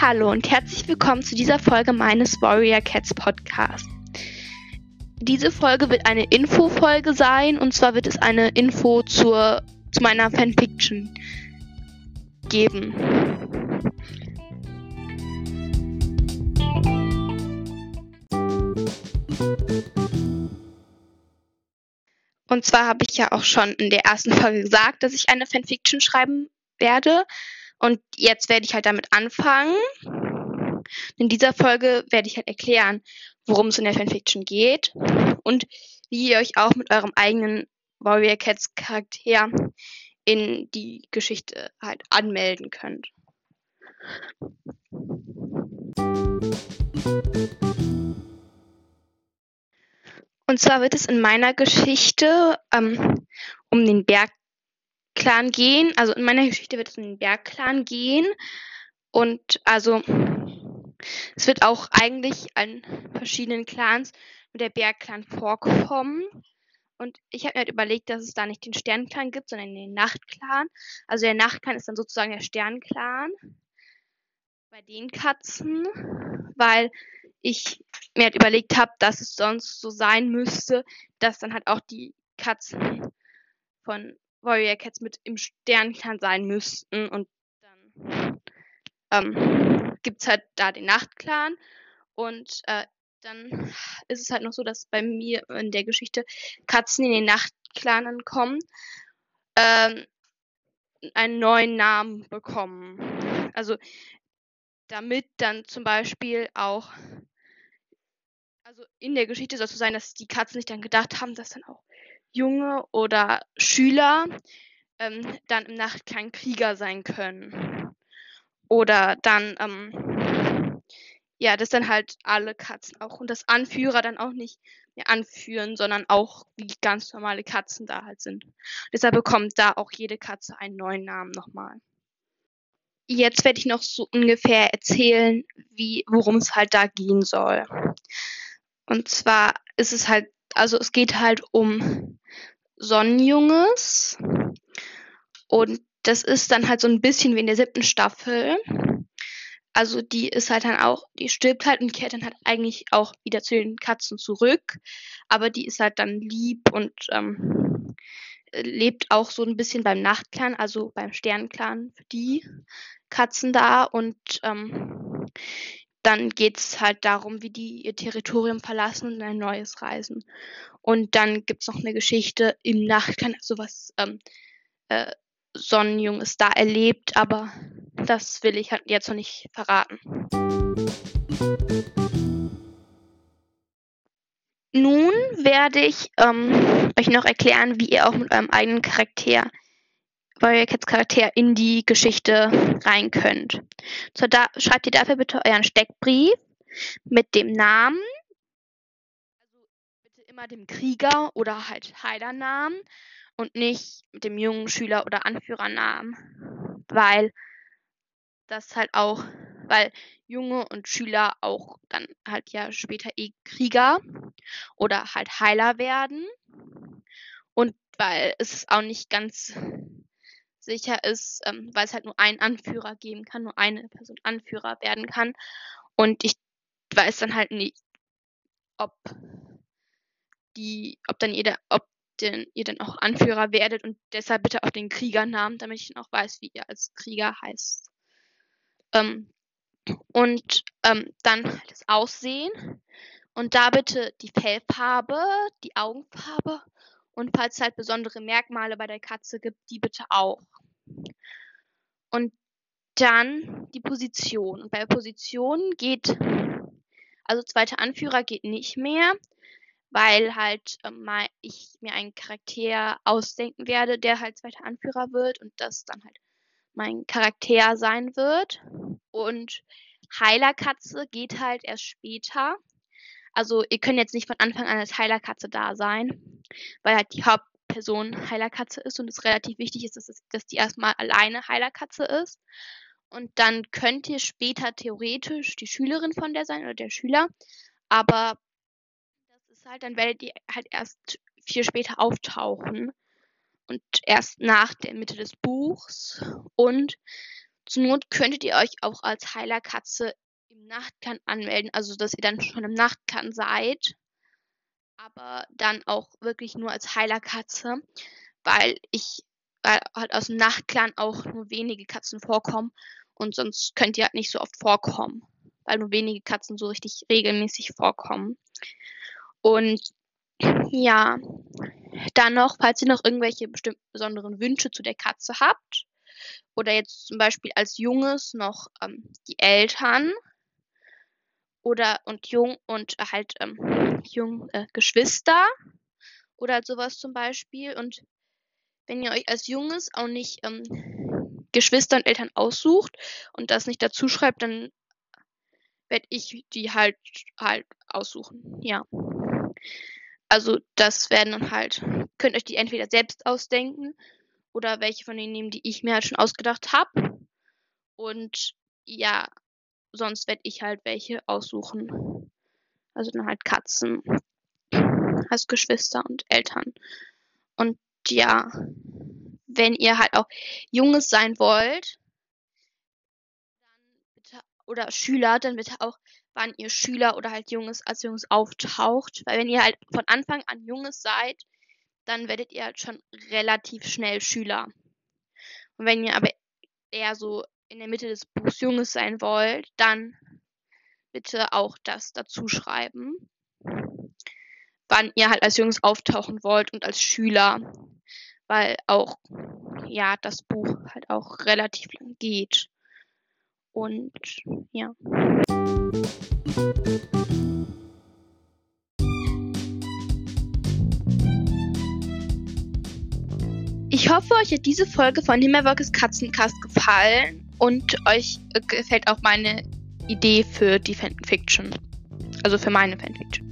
Hallo und herzlich willkommen zu dieser Folge meines Warrior Cats Podcast. Diese Folge wird eine Info-Folge sein und zwar wird es eine Info zur, zu meiner Fanfiction geben. Und zwar habe ich ja auch schon in der ersten Folge gesagt, dass ich eine Fanfiction schreiben werde. Und jetzt werde ich halt damit anfangen. In dieser Folge werde ich halt erklären, worum es in der Fanfiction geht und wie ihr euch auch mit eurem eigenen Warrior Cats Charakter in die Geschichte halt anmelden könnt. Und zwar wird es in meiner Geschichte ähm, um den Berg Clan gehen. Also in meiner Geschichte wird es um den Bergclan gehen. Und also es wird auch eigentlich an verschiedenen Clans mit der Bergclan vorkommen. Und ich habe mir halt überlegt, dass es da nicht den Sternclan gibt, sondern den Nachtclan. Also der Nachtclan ist dann sozusagen der Sternclan bei den Katzen, weil ich mir halt überlegt habe, dass es sonst so sein müsste, dass dann halt auch die Katzen von Warrior Cats mit im Sternclan sein müssten und dann ähm, gibt es halt da den Nachtclan und äh, dann ist es halt noch so, dass bei mir in der Geschichte Katzen in den Nachtclan kommen, ähm, einen neuen Namen bekommen. Also damit dann zum Beispiel auch, also in der Geschichte soll es so sein, dass die Katzen sich dann gedacht haben, dass dann auch Junge oder Schüler ähm, dann im Nachtklang Krieger sein können. Oder dann, ähm, ja, dass dann halt alle Katzen auch und das Anführer dann auch nicht mehr anführen, sondern auch wie ganz normale Katzen da halt sind. Deshalb bekommt da auch jede Katze einen neuen Namen nochmal. Jetzt werde ich noch so ungefähr erzählen, wie, worum es halt da gehen soll. Und zwar ist es halt also es geht halt um Sonnenjunges. Und das ist dann halt so ein bisschen wie in der siebten Staffel. Also die ist halt dann auch, die stirbt halt und kehrt dann halt eigentlich auch wieder zu den Katzen zurück. Aber die ist halt dann lieb und ähm, lebt auch so ein bisschen beim Nachtclan, also beim Sternclan für die Katzen da. Und ähm, dann geht es halt darum, wie die ihr Territorium verlassen und ein neues reisen. Und dann gibt es noch eine Geschichte im Nachklang, also was ähm, äh, Sonnenjunges da erlebt, aber das will ich halt jetzt noch nicht verraten. Nun werde ich ähm, euch noch erklären, wie ihr auch mit eurem eigenen Charakter Warrior Cats Charakter in die Geschichte rein könnt. So, da, schreibt ihr dafür bitte euren Steckbrief mit dem Namen, also bitte immer dem Krieger oder halt Heilernamen und nicht mit dem jungen Schüler oder Anführernamen, weil das halt auch, weil Junge und Schüler auch dann halt ja später eh Krieger oder halt Heiler werden. Und weil es auch nicht ganz sicher ist, ähm, weil es halt nur einen Anführer geben kann, nur eine Person Anführer werden kann. Und ich weiß dann halt nicht, ob die, ob dann jeder, ob denn ihr dann auch Anführer werdet und deshalb bitte auf den Kriegernamen, damit ich dann auch weiß, wie ihr als Krieger heißt. Ähm, und ähm, dann das Aussehen und da bitte die Fellfarbe, die Augenfarbe und falls es halt besondere Merkmale bei der Katze gibt, die bitte auch. Und dann die Position. Und bei Position geht, also zweiter Anführer geht nicht mehr, weil halt ähm, ich mir einen Charakter ausdenken werde, der halt zweiter Anführer wird und das dann halt mein Charakter sein wird. Und Heilerkatze geht halt erst später. Also ihr könnt jetzt nicht von Anfang an als Heilerkatze da sein, weil halt die Hauptperson Heilerkatze ist und es relativ wichtig ist, dass, es, dass die erstmal alleine Heilerkatze ist. Und dann könnt ihr später theoretisch die Schülerin von der sein oder der Schüler. Aber das ist halt, dann werdet ihr halt erst viel später auftauchen. Und erst nach der Mitte des Buchs. Und Zur Not könntet ihr euch auch als Heilerkatze im Nachtkern anmelden, also dass ihr dann schon im Nachtkern seid. Aber dann auch wirklich nur als Heilerkatze, weil ich weil halt aus dem Nachtclan auch nur wenige Katzen vorkommen und sonst könnt ihr halt nicht so oft vorkommen, weil nur wenige Katzen so richtig regelmäßig vorkommen. Und ja, dann noch, falls ihr noch irgendwelche bestimmten besonderen Wünsche zu der Katze habt, oder jetzt zum Beispiel als Junges noch ähm, die Eltern oder und jung und halt ähm, jung äh, Geschwister oder sowas zum Beispiel. Und wenn ihr euch als Junges auch nicht ähm, Geschwister und Eltern aussucht und das nicht dazu schreibt, dann werde ich die halt halt aussuchen. Ja. Also das werden dann halt, könnt euch die entweder selbst ausdenken oder welche von denen nehmen, die ich mir halt schon ausgedacht habe. Und ja, sonst werde ich halt welche aussuchen. Also dann halt Katzen als Geschwister und Eltern. Und ja, wenn ihr halt auch Junges sein wollt, oder Schüler, dann bitte auch, wann ihr Schüler oder halt Junges als Junges auftaucht. Weil wenn ihr halt von Anfang an Junges seid, dann werdet ihr halt schon relativ schnell Schüler. Und wenn ihr aber eher so in der Mitte des Buchs Junges sein wollt, dann bitte auch das dazu schreiben, wann ihr halt als Jungs auftauchen wollt und als Schüler, weil auch ja das Buch halt auch relativ lang geht. Und ja. Ich hoffe, euch hat diese Folge von Himmelwolkes Katzencast gefallen und euch äh, gefällt auch meine Idee für die Fanfiction. Also für meine Fanfiction.